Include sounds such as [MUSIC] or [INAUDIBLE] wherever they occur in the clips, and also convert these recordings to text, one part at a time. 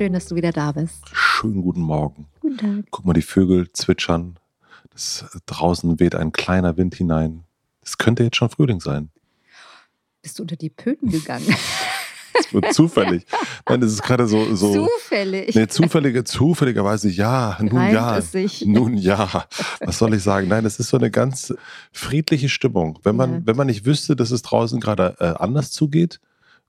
Schön, dass du wieder da bist. Schönen guten Morgen. Guten Tag. Guck mal, die Vögel zwitschern. Das, draußen weht ein kleiner Wind hinein. Es könnte jetzt schon Frühling sein. Bist du unter die Pöten gegangen? [LAUGHS] das wird zufällig. Nein, das ist gerade so, so. Zufällig. Nee, zufällige, zufälligerweise ja. Nun Reimt ja. Es. Nun ja. Was soll ich sagen? Nein, das ist so eine ganz friedliche Stimmung. Wenn man, ja. wenn man nicht wüsste, dass es draußen gerade äh, anders zugeht,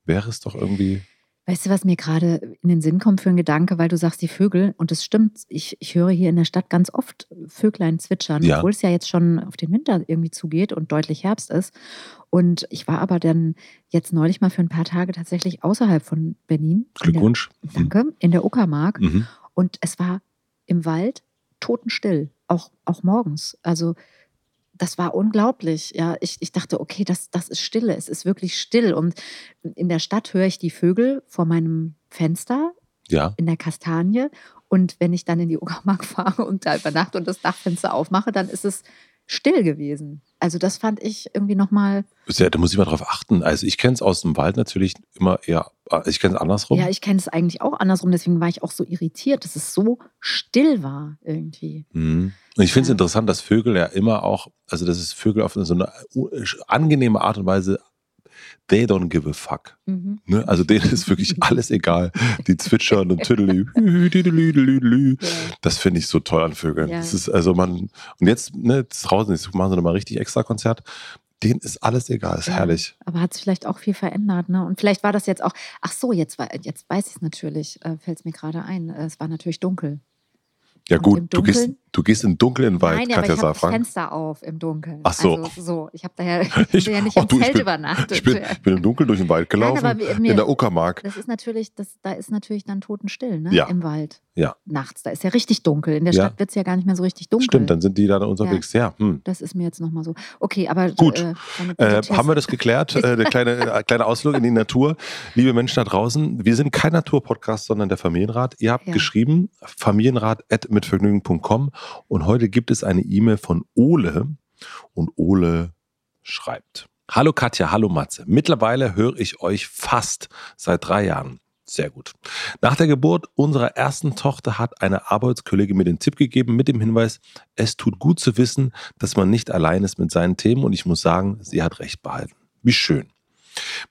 wäre es doch irgendwie Weißt du, was mir gerade in den Sinn kommt für ein Gedanke, weil du sagst die Vögel und es stimmt, ich, ich höre hier in der Stadt ganz oft Vöglein zwitschern, ja. obwohl es ja jetzt schon auf den Winter irgendwie zugeht und deutlich Herbst ist. Und ich war aber dann jetzt neulich mal für ein paar Tage tatsächlich außerhalb von Berlin. Glückwunsch. Der, danke, in der Uckermark. Mhm. Und es war im Wald totenstill, auch, auch morgens. Also das war unglaublich. Ja, ich, ich dachte, okay, das, das ist Stille. Es ist wirklich still. Und in der Stadt höre ich die Vögel vor meinem Fenster ja. in der Kastanie. Und wenn ich dann in die Uckermark [LAUGHS] fahre und da übernachte und das Dachfenster aufmache, dann ist es still gewesen. Also das fand ich irgendwie nochmal. Ja, da muss ich mal drauf achten. Also ich kenne es aus dem Wald natürlich immer eher, äh, ich kenne es andersrum. Ja, ich kenne es eigentlich auch andersrum, deswegen war ich auch so irritiert, dass es so still war irgendwie. Mhm. Und ich finde es ja. interessant, dass Vögel ja immer auch, also dass es Vögel auf so eine angenehme Art und Weise they don't give a fuck. Mhm. Ne? Also denen ist wirklich [LAUGHS] alles egal. Die zwitschern und tüdelü, [LAUGHS] Das finde ich so toll an Vögeln. Ja. Das ist also man, und jetzt, ne, draußen, jetzt machen sie nochmal richtig extra Konzert. Denen ist alles egal, ist ja, herrlich. Aber hat sich vielleicht auch viel verändert, ne? Und vielleicht war das jetzt auch, ach so, jetzt, jetzt weiß ich es natürlich, äh, fällt es mir gerade ein. Es war natürlich dunkel. Ja gut, du gehst, du gehst in den dunklen Wald, Nein, ja, Katja aber ich Safran. das Fenster auf im Dunkeln. Ach so. Also, so. Ich habe daher [LAUGHS] ich, ja nicht [LAUGHS] im du, Zelt bin, übernachtet. Ich bin, ich bin, im Dunkeln durch den Wald gelaufen, Nein, mir, in der Uckermark. Das ist natürlich, das, da ist natürlich dann totenstill, ne? Ja. Im Wald. Ja. Nachts. Da ist ja richtig dunkel. In der Stadt ja. wird es ja gar nicht mehr so richtig dunkel. Stimmt, dann sind die da unterwegs. Ja, ja. Hm. Das ist mir jetzt nochmal so. Okay, aber. Gut. Äh, äh, haben wir das geklärt? [LAUGHS] äh, der kleine, äh, kleine Ausflug in die Natur. Liebe Menschen da draußen, wir sind kein Naturpodcast, sondern der Familienrat. Ihr habt geschrieben, familienrat.mitvergnügen.com und heute gibt es eine E-Mail von Ole und Ole schreibt. Hallo Katja, hallo Matze. Mittlerweile höre ich euch fast seit drei Jahren. Sehr gut. Nach der Geburt unserer ersten Tochter hat eine Arbeitskollegin mir den Tipp gegeben mit dem Hinweis, es tut gut zu wissen, dass man nicht allein ist mit seinen Themen und ich muss sagen, sie hat recht behalten. Wie schön.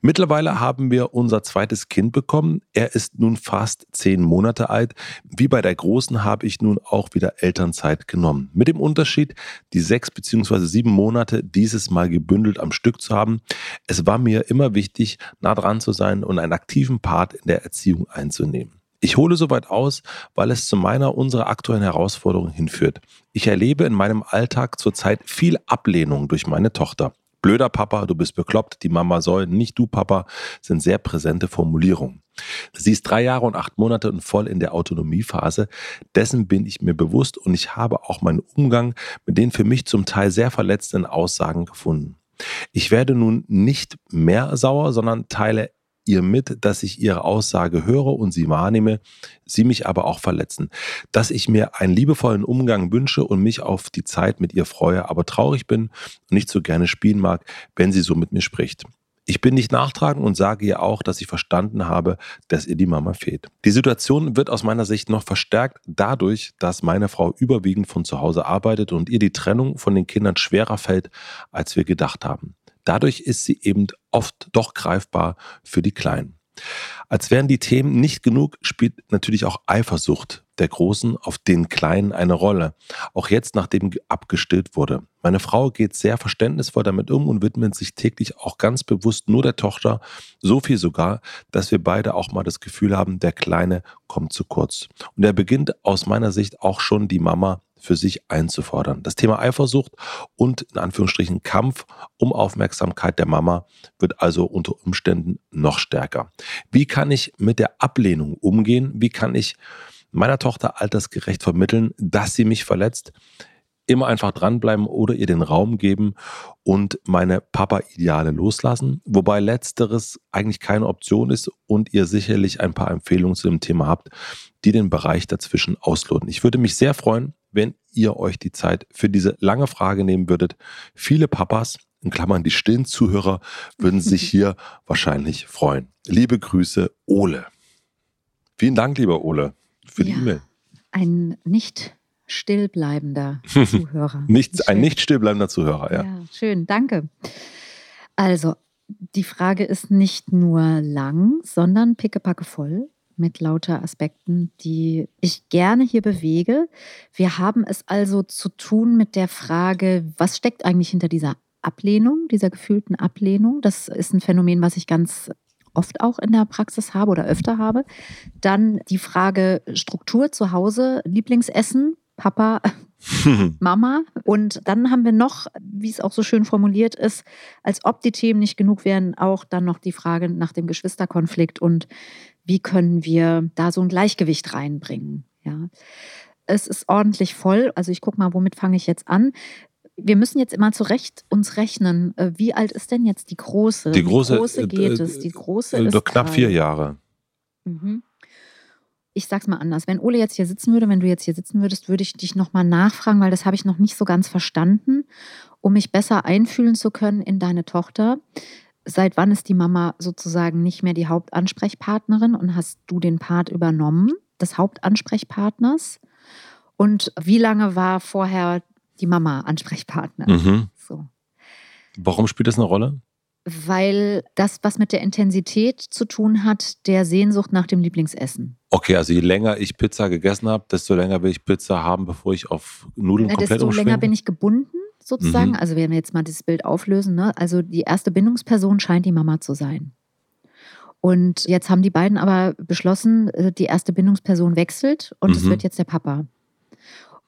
Mittlerweile haben wir unser zweites Kind bekommen. Er ist nun fast zehn Monate alt. Wie bei der Großen habe ich nun auch wieder Elternzeit genommen. Mit dem Unterschied, die sechs beziehungsweise sieben Monate dieses Mal gebündelt am Stück zu haben. Es war mir immer wichtig, nah dran zu sein und einen aktiven Part in der Erziehung einzunehmen. Ich hole soweit aus, weil es zu meiner, unserer aktuellen Herausforderung hinführt. Ich erlebe in meinem Alltag zurzeit viel Ablehnung durch meine Tochter. Blöder Papa, du bist bekloppt, die Mama soll, nicht du Papa, sind sehr präsente Formulierungen. Sie ist drei Jahre und acht Monate und voll in der Autonomiephase. Dessen bin ich mir bewusst und ich habe auch meinen Umgang mit den für mich zum Teil sehr verletzenden Aussagen gefunden. Ich werde nun nicht mehr sauer, sondern teile ihr mit, dass ich ihre Aussage höre und sie wahrnehme, sie mich aber auch verletzen. Dass ich mir einen liebevollen Umgang wünsche und mich auf die Zeit mit ihr freue, aber traurig bin und nicht so gerne spielen mag, wenn sie so mit mir spricht. Ich bin nicht nachtragend und sage ihr auch, dass ich verstanden habe, dass ihr die Mama fehlt. Die Situation wird aus meiner Sicht noch verstärkt dadurch, dass meine Frau überwiegend von zu Hause arbeitet und ihr die Trennung von den Kindern schwerer fällt, als wir gedacht haben. Dadurch ist sie eben oft doch greifbar für die Kleinen. Als wären die Themen nicht genug, spielt natürlich auch Eifersucht der Großen auf den Kleinen eine Rolle. Auch jetzt, nachdem abgestillt wurde. Meine Frau geht sehr verständnisvoll damit um und widmet sich täglich auch ganz bewusst nur der Tochter. So viel sogar, dass wir beide auch mal das Gefühl haben, der Kleine kommt zu kurz. Und er beginnt aus meiner Sicht auch schon die Mama für sich einzufordern. Das Thema Eifersucht und in Anführungsstrichen Kampf um Aufmerksamkeit der Mama wird also unter Umständen noch stärker. Wie kann ich mit der Ablehnung umgehen? Wie kann ich meiner Tochter altersgerecht vermitteln, dass sie mich verletzt? Immer einfach dranbleiben oder ihr den Raum geben und meine Papa-Ideale loslassen. Wobei letzteres eigentlich keine Option ist und ihr sicherlich ein paar Empfehlungen zu dem Thema habt, die den Bereich dazwischen ausloten. Ich würde mich sehr freuen, wenn ihr euch die Zeit für diese lange Frage nehmen würdet. Viele Papas, in Klammern die stillen Zuhörer, würden sich [LAUGHS] hier wahrscheinlich freuen. Liebe Grüße, Ole. Vielen Dank, lieber Ole, für ja, die E-Mail. Ein nicht stillbleibender [LAUGHS] Zuhörer. nicht, ein nicht stillbleibender Zuhörer, ja. Ja, schön, danke. Also, die Frage ist nicht nur lang, sondern pickepacke voll mit lauter Aspekten, die ich gerne hier bewege. Wir haben es also zu tun mit der Frage, was steckt eigentlich hinter dieser Ablehnung, dieser gefühlten Ablehnung. Das ist ein Phänomen, was ich ganz oft auch in der Praxis habe oder öfter habe. Dann die Frage Struktur zu Hause, Lieblingsessen, Papa, [LAUGHS] Mama. Und dann haben wir noch, wie es auch so schön formuliert ist, als ob die Themen nicht genug wären, auch dann noch die Frage nach dem Geschwisterkonflikt und wie können wir da so ein Gleichgewicht reinbringen. Ja. Es ist ordentlich voll. Also ich gucke mal, womit fange ich jetzt an? Wir müssen jetzt immer zurecht uns rechnen. Äh, wie alt ist denn jetzt die große? Die große, Wie große geht äh, es? Die große äh, ist knapp vier Jahre. Mhm. Ich sag's mal anders. Wenn Ole jetzt hier sitzen würde, wenn du jetzt hier sitzen würdest, würde ich dich nochmal nachfragen, weil das habe ich noch nicht so ganz verstanden, um mich besser einfühlen zu können in deine Tochter seit wann ist die Mama sozusagen nicht mehr die Hauptansprechpartnerin und hast du den Part übernommen des Hauptansprechpartners? Und wie lange war vorher die Mama Ansprechpartner? Mhm. So. Warum spielt das eine Rolle? Weil das was mit der Intensität zu tun hat, der Sehnsucht nach dem Lieblingsessen. Okay, also je länger ich Pizza gegessen habe, desto länger will ich Pizza haben, bevor ich auf Nudeln Na, komplett Desto länger bin ich gebunden sozusagen. Mhm. Also wenn wir jetzt mal dieses Bild auflösen, ne? also die erste Bindungsperson scheint die Mama zu sein. Und jetzt haben die beiden aber beschlossen, äh, die erste Bindungsperson wechselt und es mhm. wird jetzt der Papa.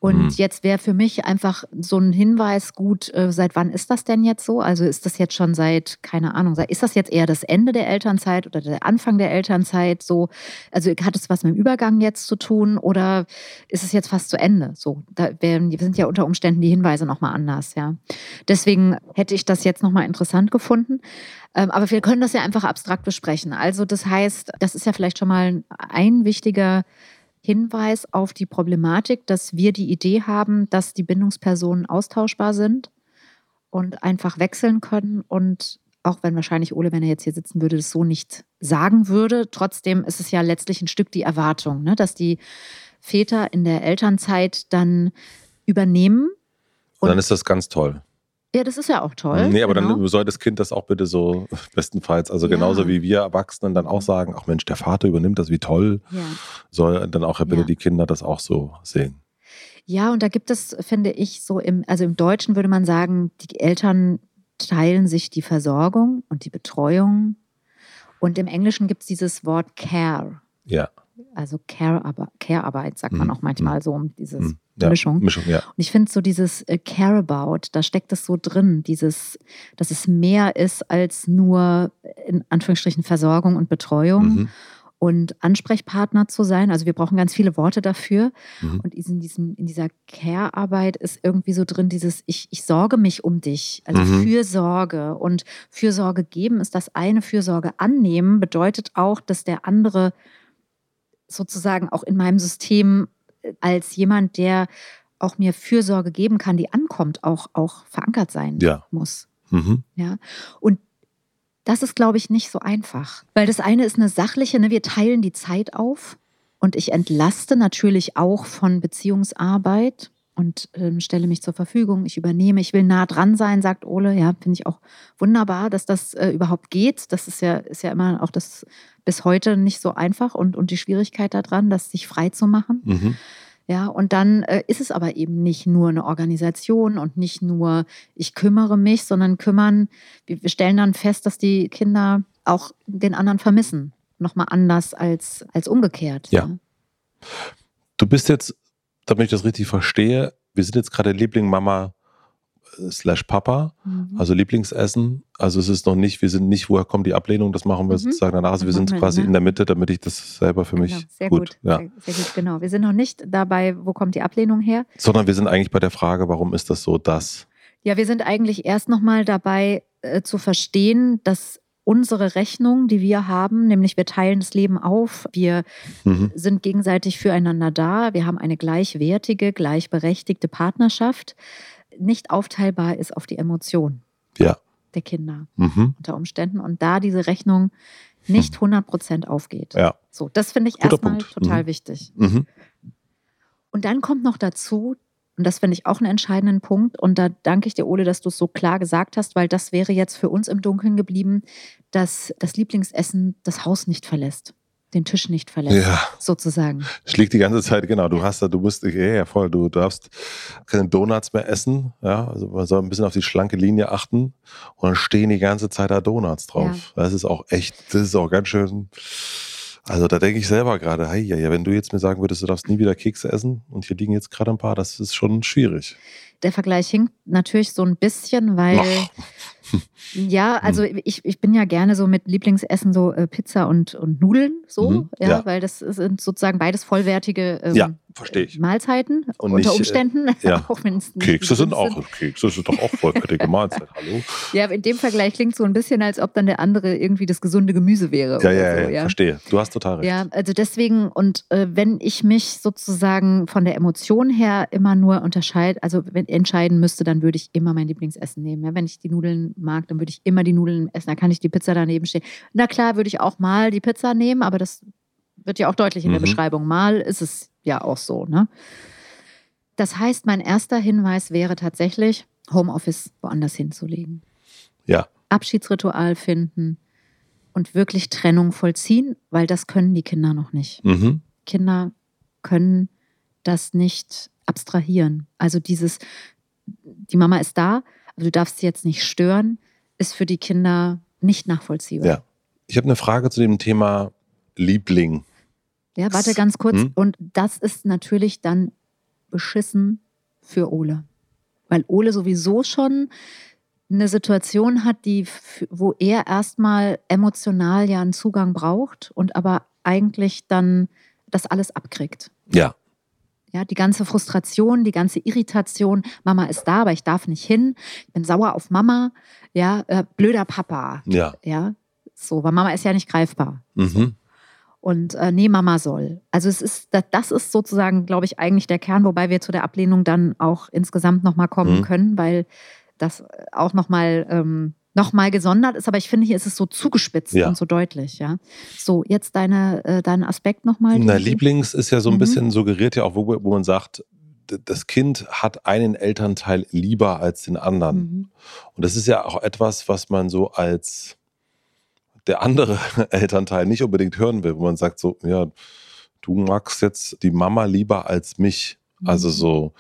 Und mhm. jetzt wäre für mich einfach so ein Hinweis gut, äh, seit wann ist das denn jetzt so? Also ist das jetzt schon seit, keine Ahnung, ist das jetzt eher das Ende der Elternzeit oder der Anfang der Elternzeit? So, also hat es was mit dem Übergang jetzt zu tun oder ist es jetzt fast zu Ende? So, da wären, sind ja unter Umständen die Hinweise nochmal anders, ja. Deswegen hätte ich das jetzt nochmal interessant gefunden. Ähm, aber wir können das ja einfach abstrakt besprechen. Also das heißt, das ist ja vielleicht schon mal ein wichtiger Hinweis auf die Problematik, dass wir die Idee haben, dass die Bindungspersonen austauschbar sind und einfach wechseln können. Und auch wenn wahrscheinlich Ole, wenn er jetzt hier sitzen würde, das so nicht sagen würde, trotzdem ist es ja letztlich ein Stück die Erwartung, ne? dass die Väter in der Elternzeit dann übernehmen. Und dann ist das ganz toll. Ja, das ist ja auch toll. Nee, aber genau. dann soll das Kind das auch bitte so bestenfalls, also ja. genauso wie wir Erwachsenen dann auch sagen, ach Mensch, der Vater übernimmt das, wie toll, ja. soll dann auch bitte ja. die Kinder das auch so sehen. Ja, und da gibt es, finde ich, so im, also im Deutschen würde man sagen, die Eltern teilen sich die Versorgung und die Betreuung. Und im Englischen gibt es dieses Wort Care. Ja. Also Care-Arbeit, Care sagt man mhm. auch manchmal mhm. so, dieses mhm ja, Mischung. Mischung ja. Und ich finde so dieses äh, Care About, da steckt es so drin, dieses, dass es mehr ist als nur in Anführungsstrichen Versorgung und Betreuung. Mhm. Und Ansprechpartner zu sein. Also wir brauchen ganz viele Worte dafür. Mhm. Und in, diesem, in dieser Care-Arbeit ist irgendwie so drin dieses, ich, ich sorge mich um dich. Also mhm. Fürsorge. Und Fürsorge geben ist das eine, Fürsorge annehmen bedeutet auch, dass der andere sozusagen auch in meinem System als jemand, der auch mir Fürsorge geben kann, die ankommt, auch, auch verankert sein ja. muss. Mhm. Ja. Und das ist, glaube ich, nicht so einfach. Weil das eine ist eine sachliche, ne, wir teilen die Zeit auf und ich entlaste natürlich auch von Beziehungsarbeit. Und ähm, stelle mich zur Verfügung. Ich übernehme, ich will nah dran sein, sagt Ole. Ja, finde ich auch wunderbar, dass das äh, überhaupt geht. Das ist ja, ist ja immer auch das bis heute nicht so einfach und, und die Schwierigkeit daran, das sich frei zu machen. Mhm. Ja, und dann äh, ist es aber eben nicht nur eine Organisation und nicht nur ich kümmere mich, sondern kümmern, wir, stellen dann fest, dass die Kinder auch den anderen vermissen. Nochmal anders als, als umgekehrt. Ja. ja. Du bist jetzt, damit ich das richtig verstehe, wir sind jetzt gerade Liebling Mama slash Papa, mhm. also Lieblingsessen. Also es ist noch nicht, wir sind nicht, woher kommt die Ablehnung, das machen wir mhm. sozusagen danach. Also wir sind quasi ne? in der Mitte, damit ich das selber für mich genau. sehr gut. gut. Ja. Sehr, sehr, gut, genau. Wir sind noch nicht dabei, wo kommt die Ablehnung her? Sondern wir sind eigentlich bei der Frage, warum ist das so, dass? Ja, wir sind eigentlich erst nochmal dabei äh, zu verstehen, dass unsere Rechnung, die wir haben, nämlich wir teilen das Leben auf, wir mhm. sind gegenseitig füreinander da, wir haben eine gleichwertige, gleichberechtigte Partnerschaft nicht aufteilbar ist auf die Emotion ja. der Kinder mhm. unter Umständen und da diese Rechnung nicht 100 Prozent aufgeht. Ja. So, das finde ich Guter erstmal Punkt. total mhm. wichtig. Mhm. Und dann kommt noch dazu, und das finde ich auch einen entscheidenden Punkt, und da danke ich dir, Ole, dass du es so klar gesagt hast, weil das wäre jetzt für uns im Dunkeln geblieben, dass das Lieblingsessen das Haus nicht verlässt den Tisch nicht verlässt, ja. sozusagen. Schlägt die ganze Zeit, genau. Du hast da, du musst, ja, ja, voll, du darfst keine Donuts mehr essen, ja. Also man soll ein bisschen auf die schlanke Linie achten und dann stehen die ganze Zeit da Donuts drauf. Ja. Das ist auch echt, das ist auch ganz schön. Also da denke ich selber gerade, hey, ja, wenn du jetzt mir sagen würdest, du darfst nie wieder Kekse essen und hier liegen jetzt gerade ein paar, das ist schon schwierig. Der Vergleich hinkt natürlich so ein bisschen, weil ja, hm. also ich, ich bin ja gerne so mit Lieblingsessen so äh, Pizza und, und Nudeln so, mhm, ja, ja, weil das sind sozusagen beides vollwertige ähm, ja, verstehe ich. Mahlzeiten und unter nicht, äh, Umständen. Äh, [LAUGHS] ja. auch Kekse sind auch Kekse sind doch auch vollwertige Mahlzeit. Hallo. [LAUGHS] Ja, in dem Vergleich klingt so ein bisschen, als ob dann der andere irgendwie das gesunde Gemüse wäre. Ja, ja, so, ja, verstehe. Du hast total recht. Ja, also deswegen und äh, wenn ich mich sozusagen von der Emotion her immer nur unterscheide, also wenn entscheiden müsste, dann würde ich immer mein Lieblingsessen nehmen. Ja, wenn ich die Nudeln mag, dann würde ich immer die Nudeln essen. Da kann ich die Pizza daneben stehen. Na klar, würde ich auch mal die Pizza nehmen, aber das wird ja auch deutlich in mhm. der Beschreibung. Mal ist es ja auch so. Ne? Das heißt, mein erster Hinweis wäre tatsächlich, Homeoffice woanders hinzulegen. Ja. Abschiedsritual finden und wirklich Trennung vollziehen, weil das können die Kinder noch nicht. Mhm. Kinder können das nicht abstrahieren. Also dieses, die Mama ist da, du darfst sie jetzt nicht stören, ist für die Kinder nicht nachvollziehbar. Ja. Ich habe eine Frage zu dem Thema Liebling. Ja, warte ganz kurz. Hm? Und das ist natürlich dann beschissen für Ole. Weil Ole sowieso schon eine Situation hat, die, wo er erstmal emotional ja einen Zugang braucht und aber eigentlich dann das alles abkriegt. Ja. Ja, die ganze Frustration, die ganze Irritation. Mama ist da, aber ich darf nicht hin. Ich bin sauer auf Mama. Ja, äh, blöder Papa. Ja. Ja, so, weil Mama ist ja nicht greifbar. Mhm. Und äh, nee, Mama soll. Also es ist, das ist sozusagen, glaube ich, eigentlich der Kern, wobei wir zu der Ablehnung dann auch insgesamt nochmal kommen mhm. können, weil das auch nochmal ähm, noch gesondert ist. Aber ich finde, hier ist es so zugespitzt ja. und so deutlich. Ja. So, jetzt deine, äh, dein Aspekt nochmal. Na, Lieblings ist ja so ein mhm. bisschen suggeriert ja auch, wo, wo man sagt, das Kind hat einen Elternteil lieber als den anderen. Mhm. Und das ist ja auch etwas, was man so als der andere [LAUGHS] Elternteil nicht unbedingt hören will, wo man sagt so, ja, du magst jetzt die Mama lieber als mich. Also mhm. so,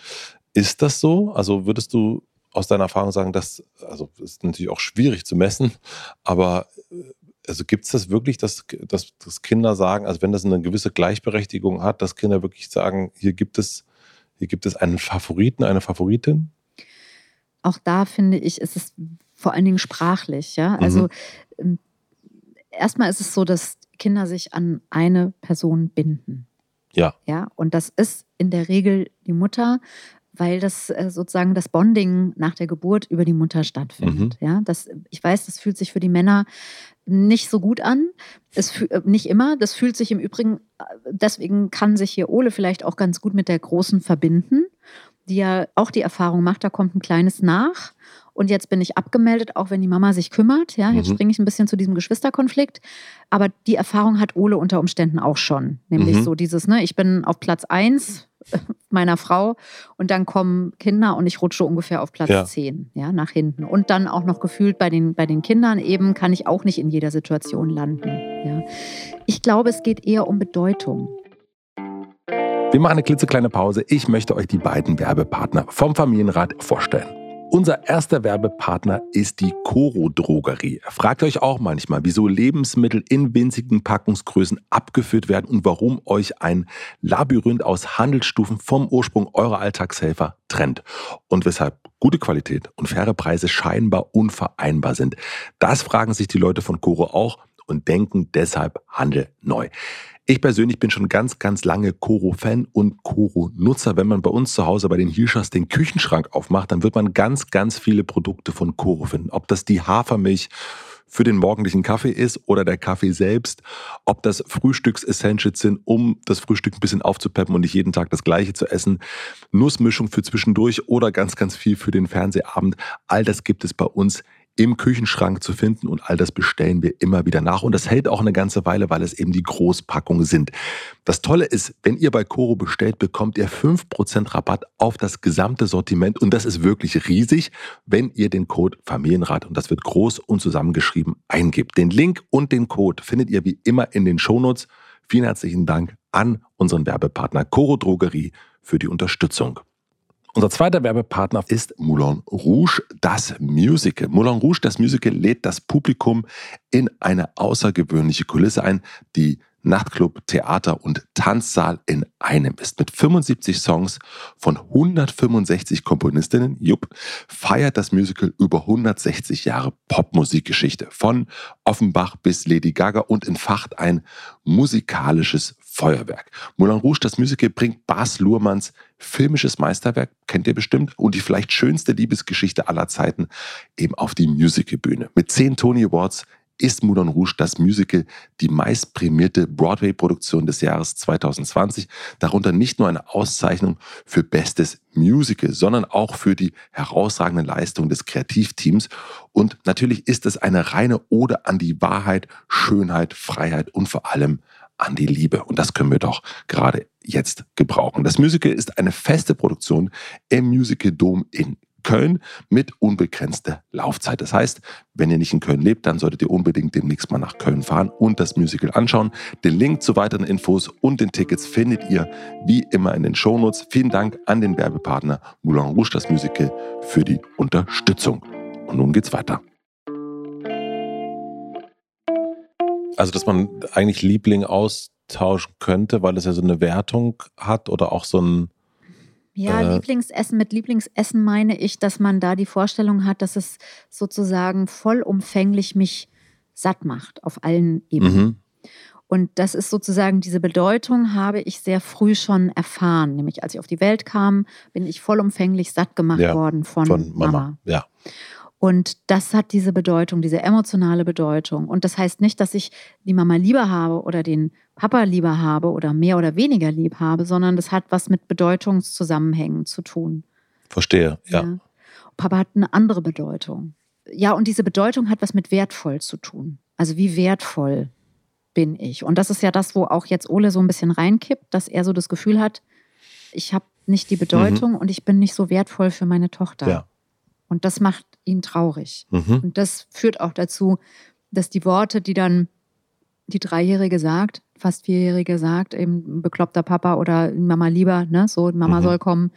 ist das so? Also würdest du aus deiner Erfahrung sagen, dass, also ist natürlich auch schwierig zu messen, aber äh, also gibt es das wirklich, dass, dass, dass Kinder sagen, also wenn das eine gewisse Gleichberechtigung hat, dass Kinder wirklich sagen, hier gibt es, hier gibt es einen Favoriten, eine Favoritin? Auch da finde ich, ist es vor allen Dingen sprachlich, ja. Also mhm. Ähm, erstmal ist es so, dass Kinder sich an eine Person binden. Ja. Ja, und das ist in der Regel die Mutter, weil das äh, sozusagen das Bonding nach der Geburt über die Mutter stattfindet. Mhm. Ja, das, ich weiß, das fühlt sich für die Männer nicht so gut an. Es äh, nicht immer. Das fühlt sich im Übrigen, äh, deswegen kann sich hier Ole vielleicht auch ganz gut mit der Großen verbinden, die ja auch die Erfahrung macht, da kommt ein kleines nach und jetzt bin ich abgemeldet, auch wenn die Mama sich kümmert. Ja, jetzt mhm. springe ich ein bisschen zu diesem Geschwisterkonflikt. Aber die Erfahrung hat Ole unter Umständen auch schon. Nämlich mhm. so dieses, ne, ich bin auf Platz 1 [LAUGHS] meiner Frau und dann kommen Kinder und ich rutsche ungefähr auf Platz ja. 10, ja, nach hinten. Und dann auch noch gefühlt bei den, bei den Kindern eben kann ich auch nicht in jeder Situation landen. Ja. Ich glaube, es geht eher um Bedeutung. Wir machen eine klitzekleine Pause. Ich möchte euch die beiden Werbepartner vom Familienrat vorstellen. Unser erster Werbepartner ist die Coro Drogerie. Fragt euch auch manchmal, wieso Lebensmittel in winzigen Packungsgrößen abgeführt werden und warum euch ein Labyrinth aus Handelsstufen vom Ursprung eurer Alltagshelfer trennt und weshalb gute Qualität und faire Preise scheinbar unvereinbar sind. Das fragen sich die Leute von Coro auch und denken deshalb Handel neu. Ich persönlich bin schon ganz, ganz lange Koro-Fan und Koro-Nutzer. Wenn man bei uns zu Hause bei den Hirschers den Küchenschrank aufmacht, dann wird man ganz, ganz viele Produkte von Koro finden. Ob das die Hafermilch für den morgendlichen Kaffee ist oder der Kaffee selbst, ob das Frühstücks-Essentials sind, um das Frühstück ein bisschen aufzupeppen und nicht jeden Tag das gleiche zu essen, Nussmischung für zwischendurch oder ganz, ganz viel für den Fernsehabend. All das gibt es bei uns im Küchenschrank zu finden und all das bestellen wir immer wieder nach und das hält auch eine ganze Weile, weil es eben die Großpackungen sind. Das Tolle ist, wenn ihr bei Coro bestellt, bekommt ihr 5% Rabatt auf das gesamte Sortiment und das ist wirklich riesig, wenn ihr den Code Familienrat und das wird groß und zusammengeschrieben eingibt. Den Link und den Code findet ihr wie immer in den Shownotes. Vielen herzlichen Dank an unseren Werbepartner Coro Drogerie für die Unterstützung. Unser zweiter Werbepartner ist Moulin Rouge, das Musical. Moulin Rouge, das Musical, lädt das Publikum in eine außergewöhnliche Kulisse ein, die Nachtclub, Theater und Tanzsaal in einem ist. Mit 75 Songs von 165 Komponistinnen, jupp, feiert das Musical über 160 Jahre Popmusikgeschichte. Von Offenbach bis Lady Gaga und entfacht ein musikalisches Feuerwerk. Moulin Rouge, das Musical, bringt Bas Luhrmanns filmisches Meisterwerk, kennt ihr bestimmt, und die vielleicht schönste Liebesgeschichte aller Zeiten eben auf die Musicalbühne. Mit zehn Tony Awards ist Moulin Rouge das Musical die meistprämierte Broadway-Produktion des Jahres 2020. Darunter nicht nur eine Auszeichnung für bestes Musical, sondern auch für die herausragende Leistung des Kreativteams. Und natürlich ist es eine reine Ode an die Wahrheit, Schönheit, Freiheit und vor allem an die Liebe. Und das können wir doch gerade jetzt gebrauchen. Das Musical ist eine feste Produktion im Musical Dom in Köln mit unbegrenzter Laufzeit. Das heißt, wenn ihr nicht in Köln lebt, dann solltet ihr unbedingt demnächst mal nach Köln fahren und das Musical anschauen. Den Link zu weiteren Infos und den Tickets findet ihr wie immer in den Shownotes. Vielen Dank an den Werbepartner Moulin Rouge, das Musical, für die Unterstützung. Und nun geht's weiter. Also, dass man eigentlich Liebling austauschen könnte, weil es ja so eine Wertung hat oder auch so ein ja, äh, Lieblingsessen. Mit Lieblingsessen meine ich, dass man da die Vorstellung hat, dass es sozusagen vollumfänglich mich satt macht auf allen Ebenen. Mhm. Und das ist sozusagen diese Bedeutung, habe ich sehr früh schon erfahren. Nämlich als ich auf die Welt kam, bin ich vollumfänglich satt gemacht ja, worden von, von Mama. Mama. Ja. Und das hat diese Bedeutung, diese emotionale Bedeutung. Und das heißt nicht, dass ich die Mama lieber habe oder den Papa lieber habe oder mehr oder weniger lieb habe, sondern das hat was mit Bedeutungszusammenhängen zu tun. Verstehe, ja. ja. Papa hat eine andere Bedeutung. Ja, und diese Bedeutung hat was mit wertvoll zu tun. Also wie wertvoll bin ich? Und das ist ja das, wo auch jetzt Ole so ein bisschen reinkippt, dass er so das Gefühl hat, ich habe nicht die Bedeutung mhm. und ich bin nicht so wertvoll für meine Tochter. Ja. Und das macht ihn traurig. Mhm. Und das führt auch dazu, dass die Worte, die dann die Dreijährige sagt, fast Vierjährige sagt, eben bekloppter Papa oder Mama lieber, ne, so Mama mhm. soll kommen,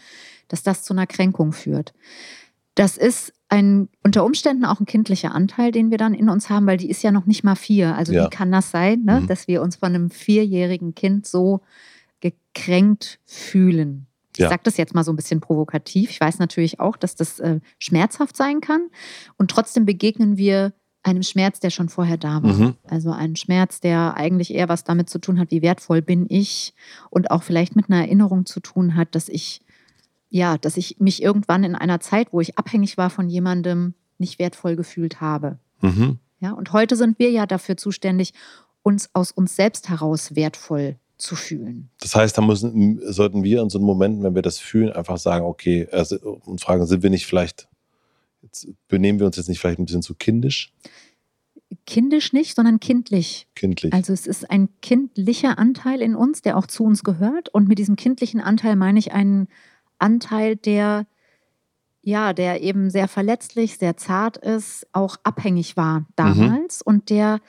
dass das zu einer Kränkung führt. Das ist ein unter Umständen auch ein kindlicher Anteil, den wir dann in uns haben, weil die ist ja noch nicht mal vier. Also ja. wie kann das sein, ne, mhm. dass wir uns von einem vierjährigen Kind so gekränkt fühlen? Ich ja. sage das jetzt mal so ein bisschen provokativ. Ich weiß natürlich auch, dass das äh, schmerzhaft sein kann. Und trotzdem begegnen wir einem Schmerz, der schon vorher da war. Mhm. Also ein Schmerz, der eigentlich eher was damit zu tun hat, wie wertvoll bin ich und auch vielleicht mit einer Erinnerung zu tun hat, dass ich, ja, dass ich mich irgendwann in einer Zeit, wo ich abhängig war von jemandem, nicht wertvoll gefühlt habe. Mhm. Ja, und heute sind wir ja dafür zuständig, uns aus uns selbst heraus wertvoll zu fühlen. Das heißt, da müssen, sollten wir in so einem Moment, wenn wir das fühlen, einfach sagen, okay, also, und fragen, sind wir nicht vielleicht benehmen wir uns jetzt nicht vielleicht ein bisschen zu kindisch? Kindisch nicht, sondern kindlich. Kindlich. Also es ist ein kindlicher Anteil in uns, der auch zu uns gehört. Und mit diesem kindlichen Anteil meine ich einen Anteil, der ja, der eben sehr verletzlich, sehr zart ist, auch abhängig war damals mhm. und der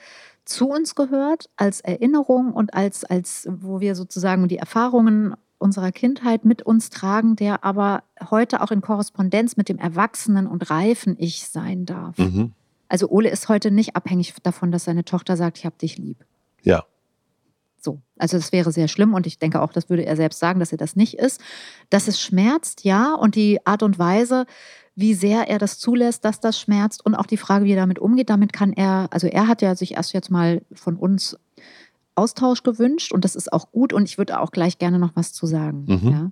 zu uns gehört als Erinnerung und als, als, wo wir sozusagen die Erfahrungen unserer Kindheit mit uns tragen, der aber heute auch in Korrespondenz mit dem Erwachsenen und reifen Ich sein darf. Mhm. Also Ole ist heute nicht abhängig davon, dass seine Tochter sagt, ich habe dich lieb. Ja. So, also das wäre sehr schlimm und ich denke auch, das würde er selbst sagen, dass er das nicht ist. Dass es schmerzt, ja, und die Art und Weise, wie sehr er das zulässt, dass das schmerzt und auch die Frage, wie er damit umgeht, damit kann er, also er hat ja sich erst jetzt mal von uns Austausch gewünscht und das ist auch gut und ich würde auch gleich gerne noch was zu sagen. Mhm. Ja.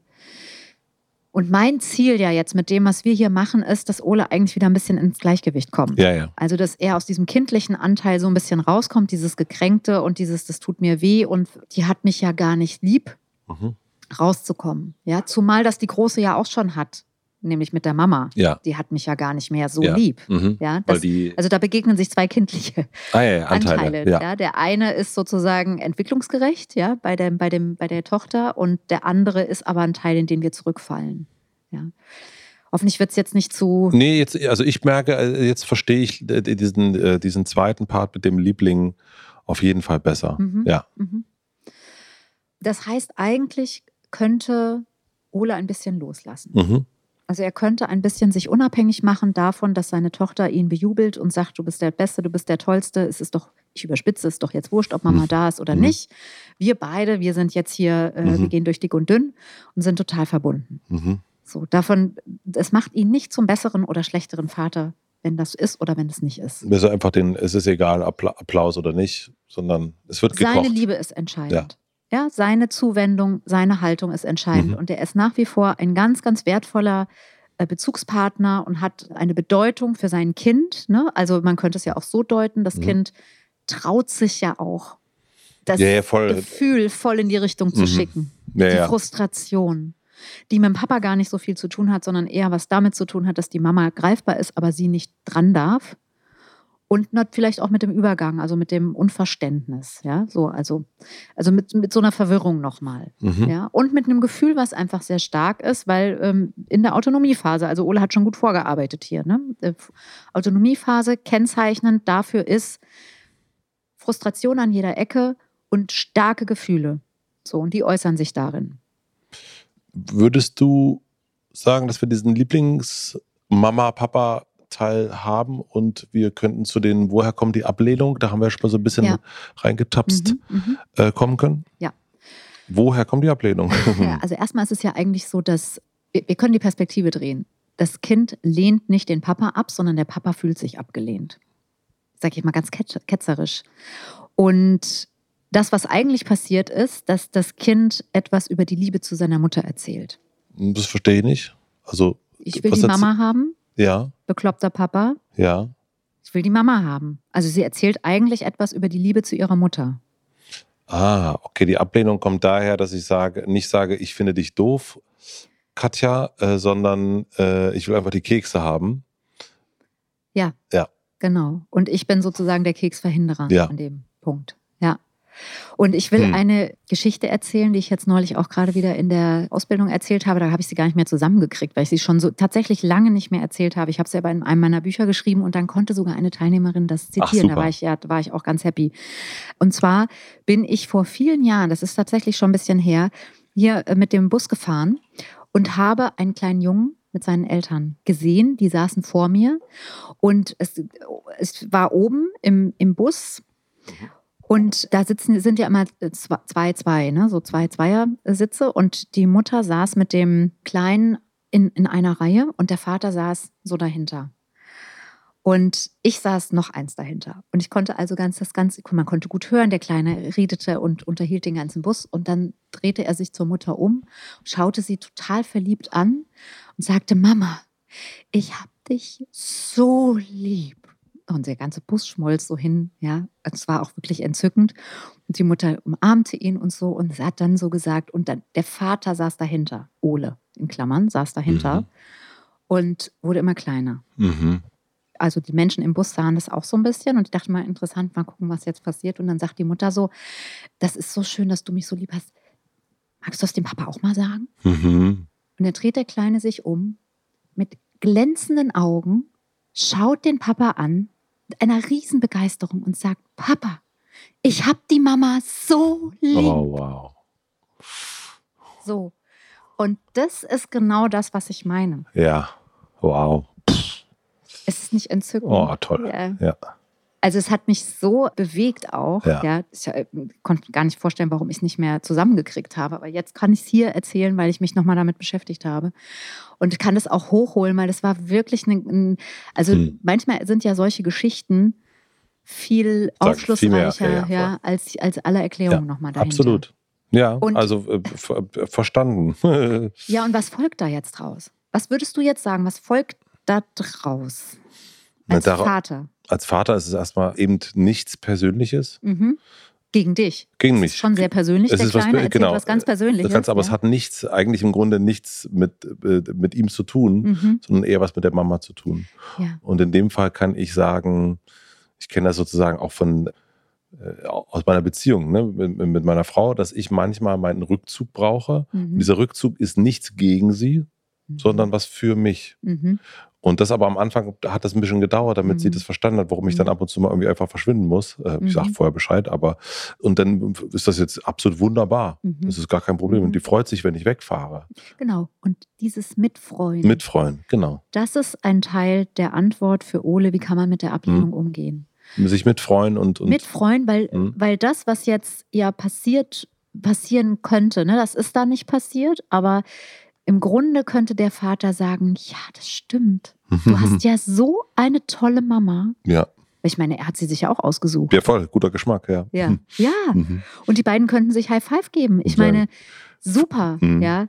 Und mein Ziel ja jetzt mit dem, was wir hier machen, ist, dass Ole eigentlich wieder ein bisschen ins Gleichgewicht kommt. Ja, ja. Also, dass er aus diesem kindlichen Anteil so ein bisschen rauskommt, dieses Gekränkte und dieses, das tut mir weh und die hat mich ja gar nicht lieb, mhm. rauszukommen. Ja, zumal das die Große ja auch schon hat nämlich mit der Mama. Ja. Die hat mich ja gar nicht mehr so ja. lieb. Mhm. Ja, das, also da begegnen sich zwei kindliche ah, ja, Anteile. Anteile ja. Der eine ist sozusagen entwicklungsgerecht, ja, bei, dem, bei, dem, bei der Tochter und der andere ist aber ein Teil, in den wir zurückfallen. Ja. Hoffentlich wird es jetzt nicht zu. Nee, jetzt, also ich merke, äh, jetzt verstehe ich äh, diesen, äh, diesen zweiten Part mit dem Liebling auf jeden Fall besser. Mhm. Ja. Mhm. Das heißt, eigentlich könnte Ole ein bisschen loslassen. Mhm. Also er könnte ein bisschen sich unabhängig machen davon, dass seine Tochter ihn bejubelt und sagt, du bist der Beste, du bist der Tollste. Es ist doch, ich überspitze es doch jetzt wurscht, ob Mama mhm. da ist oder mhm. nicht. Wir beide, wir sind jetzt hier, äh, mhm. wir gehen durch dick und dünn und sind total verbunden. Mhm. So, davon, es macht ihn nicht zum besseren oder schlechteren Vater, wenn das ist oder wenn es nicht ist. Es ist einfach den, es ist egal, Applaus oder nicht, sondern es wird gekocht. Seine Liebe ist entscheidend. Ja. Ja, seine Zuwendung, seine Haltung ist entscheidend. Mhm. Und er ist nach wie vor ein ganz, ganz wertvoller äh, Bezugspartner und hat eine Bedeutung für sein Kind. Ne? Also man könnte es ja auch so deuten, das mhm. Kind traut sich ja auch, das ja, ja, voll. Gefühl voll in die Richtung zu mhm. schicken. Ja, die Frustration, die mit dem Papa gar nicht so viel zu tun hat, sondern eher was damit zu tun hat, dass die Mama greifbar ist, aber sie nicht dran darf und vielleicht auch mit dem Übergang, also mit dem Unverständnis, ja, so, also, also mit, mit so einer Verwirrung nochmal, mhm. ja, und mit einem Gefühl, was einfach sehr stark ist, weil ähm, in der Autonomiephase, also Ole hat schon gut vorgearbeitet hier, ne, äh, Autonomiephase kennzeichnend dafür ist Frustration an jeder Ecke und starke Gefühle, so, und die äußern sich darin. Würdest du sagen, dass wir diesen Lieblings-Mama, Papa teilhaben und wir könnten zu den, woher kommt die Ablehnung, da haben wir schon mal so ein bisschen ja. reingetapst, mhm, mhm, äh, kommen können. Ja. Woher kommt die Ablehnung? [LAUGHS] Ja, also erstmal ist es ja eigentlich so, dass wir, wir können die Perspektive drehen. Das Kind lehnt nicht den Papa ab, sondern der Papa fühlt sich abgelehnt. Sag ich mal ganz ketzerisch. Und das, was eigentlich passiert ist, dass das Kind etwas über die Liebe zu seiner Mutter erzählt. Das verstehe ich nicht. Also, ich will die Mama haben ja. Bekloppter Papa. Ja. Ich will die Mama haben. Also sie erzählt eigentlich etwas über die Liebe zu ihrer Mutter. Ah, okay. Die Ablehnung kommt daher, dass ich sage, nicht sage, ich finde dich doof, Katja, äh, sondern äh, ich will einfach die Kekse haben. Ja. Ja. Genau. Und ich bin sozusagen der Keksverhinderer ja. an dem Punkt. Und ich will hm. eine Geschichte erzählen, die ich jetzt neulich auch gerade wieder in der Ausbildung erzählt habe. Da habe ich sie gar nicht mehr zusammengekriegt, weil ich sie schon so tatsächlich lange nicht mehr erzählt habe. Ich habe sie aber in einem meiner Bücher geschrieben und dann konnte sogar eine Teilnehmerin das zitieren. Ach, da war ich, ja, war ich auch ganz happy. Und zwar bin ich vor vielen Jahren, das ist tatsächlich schon ein bisschen her, hier äh, mit dem Bus gefahren und habe einen kleinen Jungen mit seinen Eltern gesehen. Die saßen vor mir und es, es war oben im, im Bus. Und da sitzen, sind ja immer zwei, zwei, ne? so zwei Zweiersitze. Und die Mutter saß mit dem Kleinen in, in einer Reihe und der Vater saß so dahinter. Und ich saß noch eins dahinter. Und ich konnte also ganz das Ganze, man konnte gut hören, der Kleine redete und unterhielt den ganzen Bus. Und dann drehte er sich zur Mutter um, schaute sie total verliebt an und sagte, Mama, ich hab dich so lieb. Und der ganze Bus schmolz so hin, ja. Es war auch wirklich entzückend. Und die Mutter umarmte ihn und so und hat dann so gesagt, und dann, der Vater saß dahinter, Ole in Klammern, saß dahinter. Mhm. und wurde immer kleiner. Mhm. Also die Menschen im Bus sahen das auch so ein bisschen und ich dachte mal, interessant, mal gucken, was jetzt passiert. Und dann sagt die Mutter so, das ist so schön, dass du mich so lieb hast. Magst du das dem Papa auch mal sagen? Mhm. Und dann dreht der Kleine sich um mit glänzenden Augen, schaut den Papa an einer Riesenbegeisterung und sagt, Papa, ich hab die Mama so lieb. Oh, wow. So. Und das ist genau das, was ich meine. Ja, wow. Es ist nicht entzückend. Oh, toll. Ja. ja. Also es hat mich so bewegt auch. Ja. ja ich äh, konnte gar nicht vorstellen, warum ich es nicht mehr zusammengekriegt habe. Aber jetzt kann ich es hier erzählen, weil ich mich nochmal damit beschäftigt habe. Und kann es auch hochholen, weil das war wirklich ein, also hm. manchmal sind ja solche Geschichten viel Sag aufschlussreicher viel mehr, ja, ja, als, als alle Erklärungen ja, nochmal dahinter. Absolut. Ja, und, also äh, äh verstanden. [LAUGHS] ja, und was folgt da jetzt draus? Was würdest du jetzt sagen? Was folgt da draus? Als Na, Vater. Als Vater ist es erstmal eben nichts Persönliches. Mhm. Gegen dich. Gegen mich. schon sehr persönlich. Es der ist Kleine was, genau, was ganz Persönliches. Ganz, aber ja. es hat nichts, eigentlich im Grunde nichts mit, äh, mit ihm zu tun, mhm. sondern eher was mit der Mama zu tun. Ja. Und in dem Fall kann ich sagen, ich kenne das sozusagen auch von äh, aus meiner Beziehung ne, mit, mit, meiner Frau, dass ich manchmal meinen Rückzug brauche. Mhm. dieser Rückzug ist nichts gegen sie, mhm. sondern was für mich. Mhm. Und das aber am Anfang hat das ein bisschen gedauert, damit sie mhm. das verstanden hat, warum ich dann mhm. ab und zu mal irgendwie einfach verschwinden muss. Äh, ich sage vorher Bescheid, aber und dann ist das jetzt absolut wunderbar. Das ist gar kein Problem. Und die freut sich, wenn ich wegfahre. Genau. Und dieses Mitfreuen. Mitfreuen, genau. Das ist ein Teil der Antwort für Ole, wie kann man mit der Ablehnung umgehen sich mitfreuen und, und mitfreuen, weil, mhm. weil das, was jetzt ja passiert, passieren könnte, ne, das ist da nicht passiert, aber im Grunde könnte der Vater sagen, ja, das stimmt. Du hast ja so eine tolle Mama. Ja. Ich meine, er hat sie sich ja auch ausgesucht. Ja, voll, guter Geschmack, ja. Ja, mhm. ja. Mhm. Und die beiden könnten sich High Five geben. Ich meine, super, mhm. ja.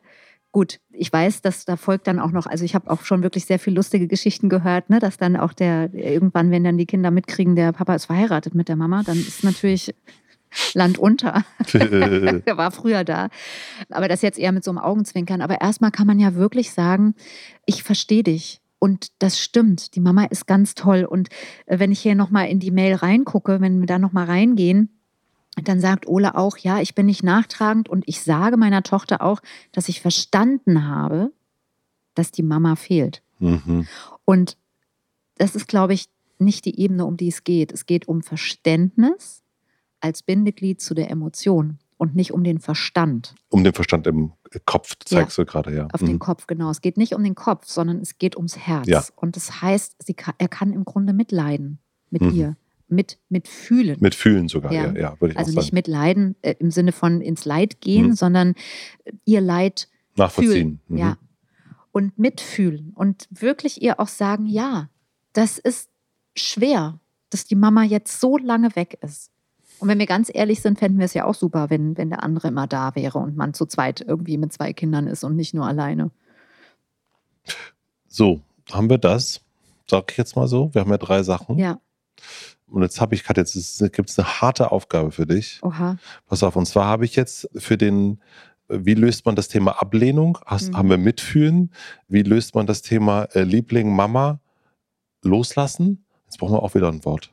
Gut, ich weiß, dass da folgt dann auch noch, also ich habe auch schon wirklich sehr viel lustige Geschichten gehört, ne, dass dann auch der, irgendwann, wenn dann die Kinder mitkriegen, der Papa ist verheiratet mit der Mama, dann ist natürlich Land unter. der [LAUGHS] war früher da. Aber das jetzt eher mit so einem Augenzwinkern. Aber erstmal kann man ja wirklich sagen, ich verstehe dich. Und das stimmt. Die Mama ist ganz toll. Und wenn ich hier nochmal in die Mail reingucke, wenn wir da nochmal reingehen, dann sagt Ole auch, ja, ich bin nicht nachtragend und ich sage meiner Tochter auch, dass ich verstanden habe, dass die Mama fehlt. Mhm. Und das ist, glaube ich, nicht die Ebene, um die es geht. Es geht um Verständnis als Bindeglied zu der Emotion und nicht um den Verstand. Um den Verstand im Kopf, zeigst ja, du gerade, ja. Auf mhm. den Kopf, genau. Es geht nicht um den Kopf, sondern es geht ums Herz. Ja. Und das heißt, kann, er kann im Grunde mitleiden mit mhm. ihr mit, mit fühlen. Mit fühlen sogar, ja, ja, würde ich Also nicht mit leiden äh, im Sinne von ins Leid gehen, mhm. sondern ihr Leid nachvollziehen. Fühlen, mhm. Ja. Und mitfühlen und wirklich ihr auch sagen, ja, das ist schwer, dass die Mama jetzt so lange weg ist. Und wenn wir ganz ehrlich sind, fänden wir es ja auch super, wenn, wenn der andere immer da wäre und man zu zweit irgendwie mit zwei Kindern ist und nicht nur alleine. So, haben wir das? Sag ich jetzt mal so. Wir haben ja drei Sachen. Ja. Und jetzt habe ich gerade, jetzt gibt es eine harte Aufgabe für dich. Oha. Pass auf, und zwar habe ich jetzt für den, wie löst man das Thema Ablehnung? Hast, mhm. Haben wir Mitfühlen? Wie löst man das Thema äh, Liebling, Mama loslassen? Jetzt brauchen wir auch wieder ein Wort.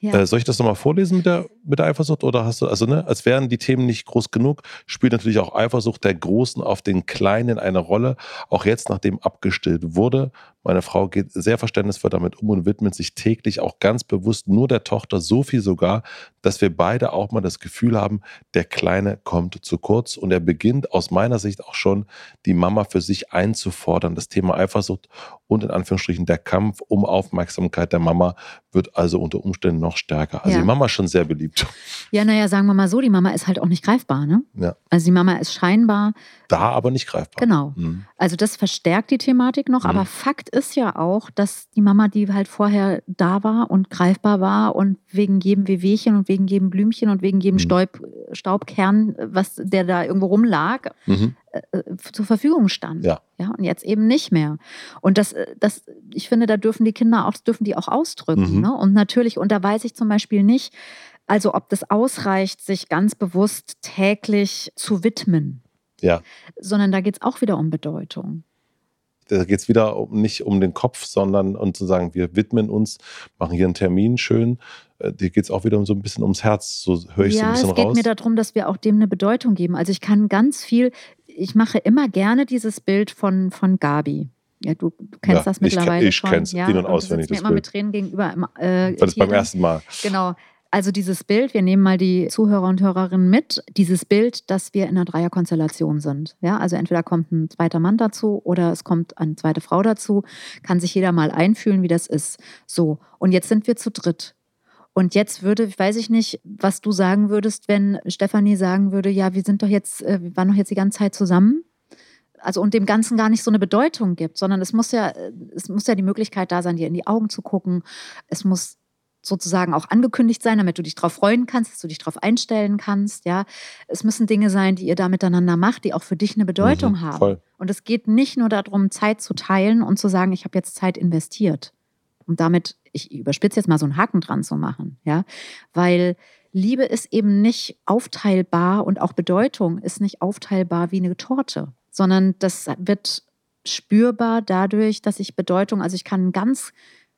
Ja. Äh, soll ich das nochmal vorlesen mit der, mit der Eifersucht? Oder hast du, also ne, als wären die Themen nicht groß genug, spielt natürlich auch Eifersucht der Großen auf den Kleinen eine Rolle. Auch jetzt, nachdem abgestillt wurde, meine Frau geht sehr verständnisvoll damit um und widmet sich täglich auch ganz bewusst nur der Tochter, so viel sogar, dass wir beide auch mal das Gefühl haben, der Kleine kommt zu kurz und er beginnt aus meiner Sicht auch schon, die Mama für sich einzufordern. Das Thema Eifersucht und in Anführungsstrichen der Kampf um Aufmerksamkeit der Mama wird also unter Umständen noch stärker. Also ja. die Mama ist schon sehr beliebt. Ja, naja, sagen wir mal so, die Mama ist halt auch nicht greifbar, ne? Ja. Also die Mama ist scheinbar. Da aber nicht greifbar. Genau. Mhm. Also das verstärkt die Thematik noch, mhm. aber Fakt ist ja auch, dass die Mama, die halt vorher da war und greifbar war und wegen jedem Wehwehchen und wegen jedem Blümchen und wegen jedem mhm. Staub, Staubkern, was der da irgendwo rumlag, mhm. Zur Verfügung stand. Ja. ja. Und jetzt eben nicht mehr. Und das, äh, das, ich finde, da dürfen die Kinder auch, dürfen die auch ausdrücken. Mhm. Ne? Und natürlich, und da weiß ich zum Beispiel nicht, also ob das ausreicht, sich ganz bewusst täglich zu widmen. Ja. Sondern da geht es auch wieder um Bedeutung. Da geht es wieder um, nicht um den Kopf, sondern um zu sagen, wir widmen uns, machen hier einen Termin schön. Äh, dir geht es auch wieder um so ein bisschen ums Herz, so höre ich ja, so ein bisschen raus. Ja, es geht mir darum, dass wir auch dem eine Bedeutung geben. Also ich kann ganz viel, ich mache immer gerne dieses Bild von, von Gabi. Ja, du, du kennst ja, das mittlerweile ich, ich schon. Ich kenne es ja, in- und auswendig. Mir immer mit Tränen gegenüber. Äh, das beim ersten Mal. Genau. Also dieses Bild, wir nehmen mal die Zuhörer und Hörerinnen mit, dieses Bild, dass wir in einer Dreierkonstellation sind. Ja, also entweder kommt ein zweiter Mann dazu oder es kommt eine zweite Frau dazu, kann sich jeder mal einfühlen, wie das ist. So, und jetzt sind wir zu dritt. Und jetzt würde, weiß ich nicht, was du sagen würdest, wenn Stefanie sagen würde, ja, wir sind doch jetzt, äh, wir waren doch jetzt die ganze Zeit zusammen. Also und dem Ganzen gar nicht so eine Bedeutung gibt, sondern es muss ja, es muss ja die Möglichkeit da sein, dir in die Augen zu gucken. Es muss sozusagen auch angekündigt sein, damit du dich darauf freuen kannst, dass du dich darauf einstellen kannst. Ja, es müssen Dinge sein, die ihr da miteinander macht, die auch für dich eine Bedeutung mhm, haben. Voll. Und es geht nicht nur darum, Zeit zu teilen und zu sagen, ich habe jetzt Zeit investiert. Und damit, ich überspitze jetzt mal so einen Haken dran zu machen, ja, weil Liebe ist eben nicht aufteilbar und auch Bedeutung ist nicht aufteilbar wie eine Torte, sondern das wird spürbar dadurch, dass ich Bedeutung, also ich kann ganz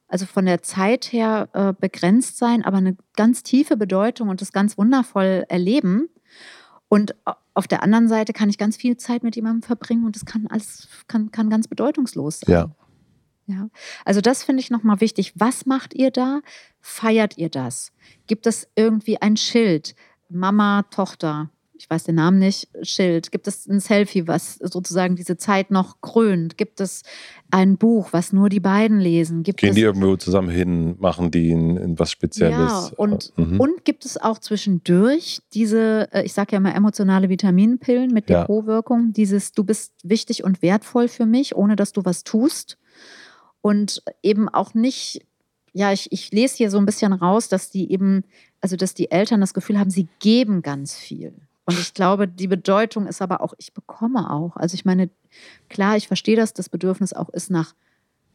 also von der Zeit her äh, begrenzt sein, aber eine ganz tiefe Bedeutung und das ganz wundervoll erleben. Und auf der anderen Seite kann ich ganz viel Zeit mit jemandem verbringen und das kann alles kann, kann ganz bedeutungslos sein. Ja. Ja, also das finde ich nochmal wichtig. Was macht ihr da? Feiert ihr das? Gibt es irgendwie ein Schild? Mama, Tochter, ich weiß den Namen nicht, Schild? Gibt es ein Selfie, was sozusagen diese Zeit noch krönt? Gibt es ein Buch, was nur die beiden lesen? Gibt Gehen es, die irgendwo zusammen hin, machen die in, was Spezielles? Ja, und, mhm. und gibt es auch zwischendurch diese, äh, ich sage ja mal emotionale Vitaminpillen mit Depotwirkung, dieses du bist wichtig und wertvoll für mich, ohne dass du was tust. Und eben auch nicht ja, ich, ich lese hier so ein bisschen raus, dass die eben, also dass die Eltern das Gefühl haben, sie geben ganz viel. Und ich glaube, die Bedeutung ist aber auch, ich bekomme auch. Also ich meine, klar, ich verstehe das, das Bedürfnis auch ist nach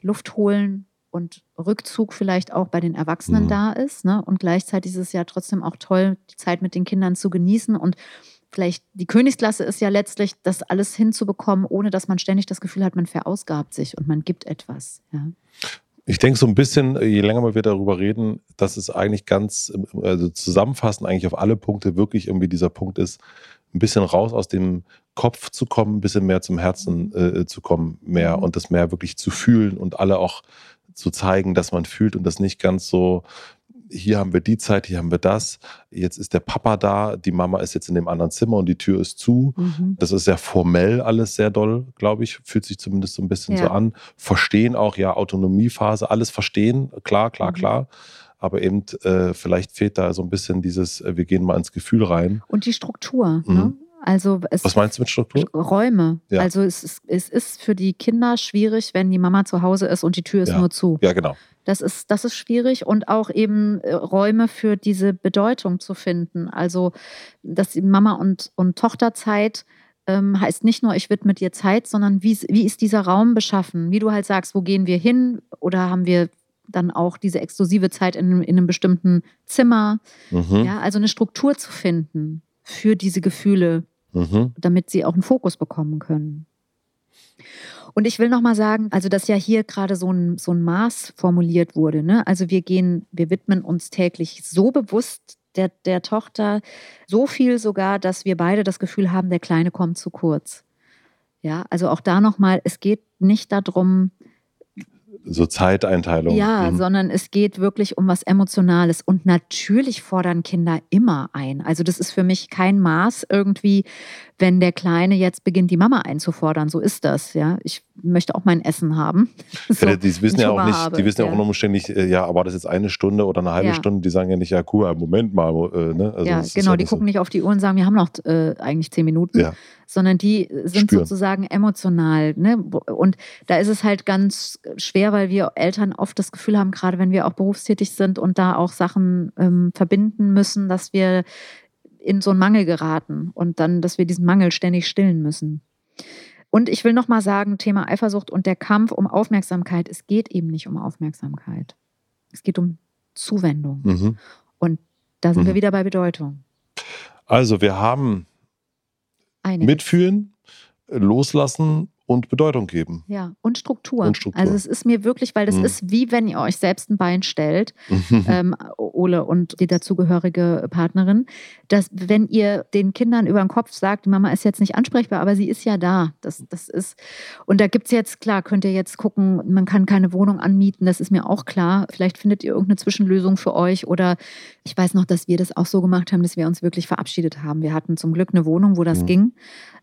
Luft holen und Rückzug vielleicht auch bei den Erwachsenen mhm. da ist. Ne? Und gleichzeitig ist es ja trotzdem auch toll, die Zeit mit den Kindern zu genießen. Und vielleicht die Königsklasse ist ja letztlich, das alles hinzubekommen, ohne dass man ständig das Gefühl hat, man verausgabt sich und man gibt etwas. Ja. Ich denke so ein bisschen, je länger wir darüber reden, dass es eigentlich ganz, also zusammenfassend eigentlich auf alle Punkte wirklich irgendwie dieser Punkt ist, ein bisschen raus aus dem Kopf zu kommen, ein bisschen mehr zum Herzen äh, zu kommen, mehr mhm. und das mehr wirklich zu fühlen und alle auch zu zeigen, dass man fühlt und das nicht ganz so hier haben wir die Zeit, hier haben wir das. Jetzt ist der Papa da, die Mama ist jetzt in dem anderen Zimmer und die Tür ist zu. Mhm. Das ist sehr formell alles sehr doll, glaube ich. Fühlt sich zumindest so ein bisschen ja. so an. Verstehen auch, ja, Autonomiephase, alles verstehen, klar, klar, mhm. klar. Aber eben äh, vielleicht fehlt da so ein bisschen dieses, äh, wir gehen mal ins Gefühl rein. Und die Struktur, mhm. ne? Also es, Was meinst du mit Struktur? Räume. Ja. Also es ist, es ist für die Kinder schwierig, wenn die Mama zu Hause ist und die Tür ist ja. nur zu. Ja, genau. Das ist, das ist schwierig und auch eben äh, Räume für diese Bedeutung zu finden. Also, dass die Mama- und, und Tochterzeit ähm, heißt nicht nur, ich widme dir Zeit, sondern wie, wie ist dieser Raum beschaffen? Wie du halt sagst, wo gehen wir hin? Oder haben wir dann auch diese exklusive Zeit in, in einem bestimmten Zimmer? Mhm. Ja, also eine Struktur zu finden für diese Gefühle, mhm. damit sie auch einen Fokus bekommen können. Und ich will nochmal sagen, also dass ja hier gerade so ein, so ein Maß formuliert wurde. Ne? Also wir gehen, wir widmen uns täglich so bewusst der, der Tochter, so viel sogar, dass wir beide das Gefühl haben, der Kleine kommt zu kurz. Ja, also auch da nochmal, es geht nicht darum, so Zeiteinteilung. Ja, mhm. sondern es geht wirklich um was Emotionales. Und natürlich fordern Kinder immer ein. Also das ist für mich kein Maß irgendwie, wenn der Kleine jetzt beginnt, die Mama einzufordern. So ist das. Ja, ich möchte auch mein Essen haben. [LAUGHS] So, ja, die wissen ja auch nicht, habe. die wissen ja, ja auch unumständlich, äh, ja, aber das ist jetzt eine Stunde oder eine halbe ja. Stunde. Die sagen ja nicht, ja, cool, Moment mal. Äh, ne? also ja, genau. die gucken so. nicht auf die Uhr und sagen, wir haben noch äh, eigentlich zehn Minuten. Ja sondern die sind Spüren. sozusagen emotional. Ne? Und da ist es halt ganz schwer, weil wir Eltern oft das Gefühl haben, gerade wenn wir auch berufstätig sind und da auch Sachen ähm, verbinden müssen, dass wir in so einen Mangel geraten und dann, dass wir diesen Mangel ständig stillen müssen. Und ich will nochmal sagen, Thema Eifersucht und der Kampf um Aufmerksamkeit, es geht eben nicht um Aufmerksamkeit. Es geht um Zuwendung. Mhm. Und da sind mhm. wir wieder bei Bedeutung. Also wir haben Einiges. mitfühlen, loslassen und Bedeutung geben. Ja, und Struktur. und Struktur. Also es ist mir wirklich, weil das mhm. ist wie wenn ihr euch selbst ein Bein stellt, [LAUGHS] ähm, Ole und die dazugehörige Partnerin, dass wenn ihr den Kindern über den Kopf sagt, die Mama ist jetzt nicht ansprechbar, aber sie ist ja da. Das, das ist, und da gibt es jetzt, klar, könnt ihr jetzt gucken, man kann keine Wohnung anmieten, das ist mir auch klar. Vielleicht findet ihr irgendeine Zwischenlösung für euch oder ich weiß noch, dass wir das auch so gemacht haben, dass wir uns wirklich verabschiedet haben. Wir hatten zum Glück eine Wohnung, wo das mhm. ging.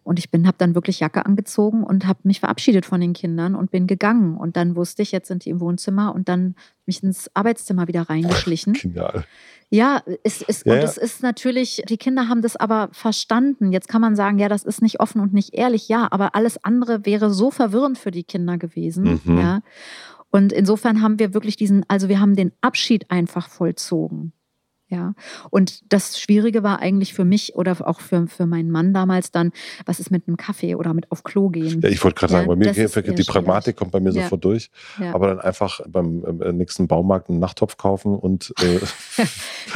Und ich bin, habe dann wirklich Jacke angezogen und habe mich verabschiedet von den Kindern und bin gegangen. Und dann wusste ich, jetzt sind die im Wohnzimmer und dann mich ins Arbeitszimmer wieder reingeschlichen. Genial. Ja, es ist, ja, und es ist natürlich, die Kinder haben das aber verstanden. Jetzt kann man sagen, ja, das ist nicht offen und nicht ehrlich. Ja, aber alles andere wäre so verwirrend für die Kinder gewesen. Mhm. Ja. Und insofern haben wir wirklich diesen, also wir haben den Abschied einfach vollzogen. Ja, und das Schwierige war eigentlich für mich oder auch für, für meinen Mann damals dann, was ist mit einem Kaffee oder mit auf Klo gehen? Ja, ich wollte gerade ja, sagen, bei mir die Pragmatik kommt bei mir ja. sofort durch, ja. aber dann einfach beim nächsten Baumarkt einen Nachttopf kaufen und äh,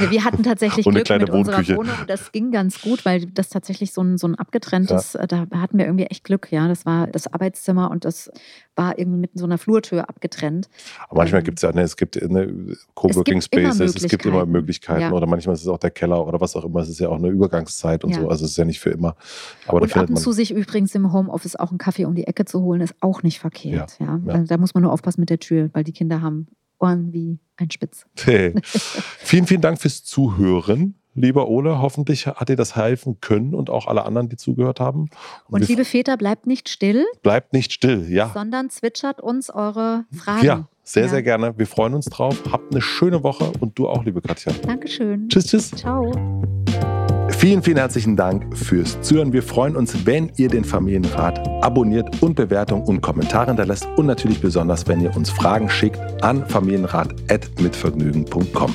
[LAUGHS] wir hatten tatsächlich [LAUGHS] Glück mit Wohnküche. unserer Wohnung. Das ging ganz gut, weil das tatsächlich so ein, so ein abgetrenntes, äh, da hatten wir irgendwie echt Glück, ja. Das war das Arbeitszimmer und das war irgendwie mit so einer Flurtür abgetrennt. Aber manchmal ähm, gibt es ja, ne, es gibt eine Coworking Spaces, es gibt immer Möglichkeiten ja. oder manchmal ist es auch der Keller oder was auch immer. Es ist ja auch eine Übergangszeit und ja. so. Also es ist ja nicht für immer. Aber und ab und zu sich übrigens im Homeoffice auch einen Kaffee um die Ecke zu holen, ist auch nicht verkehrt. Ja. ja. Da muss man nur aufpassen mit der Tür, weil die Kinder haben Ohren wie ein Spitz. [LAUGHS] Hey. [LAUGHS] vielen, vielen Dank fürs Zuhören lieber Ole. Hoffentlich hat dir das helfen können und auch alle anderen, die zugehört haben. Und, und liebe Väter, bleibt nicht still. Bleibt nicht still, ja. Sondern zwitschert uns eure Fragen. Ja, sehr, ja. sehr gerne. Wir freuen uns drauf. Habt eine schöne Woche und du auch, liebe Katja. Dankeschön. Tschüss, tschüss. Ciao. Vielen, vielen herzlichen Dank fürs Zuhören. Wir freuen uns, wenn ihr den Familienrat abonniert und Bewertungen und Kommentare hinterlässt und natürlich besonders, wenn ihr uns Fragen schickt an familienrat.mitvergnügen.com.